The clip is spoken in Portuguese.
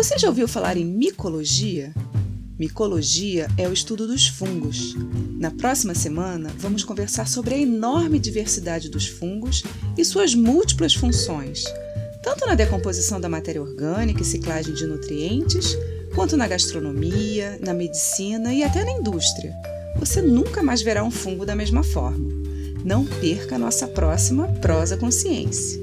Você já ouviu falar em micologia? Micologia é o estudo dos fungos. Na próxima semana, vamos conversar sobre a enorme diversidade dos fungos e suas múltiplas funções, tanto na decomposição da matéria orgânica e ciclagem de nutrientes, quanto na gastronomia, na medicina e até na indústria. Você nunca mais verá um fungo da mesma forma. Não perca a nossa próxima Prosa Consciência.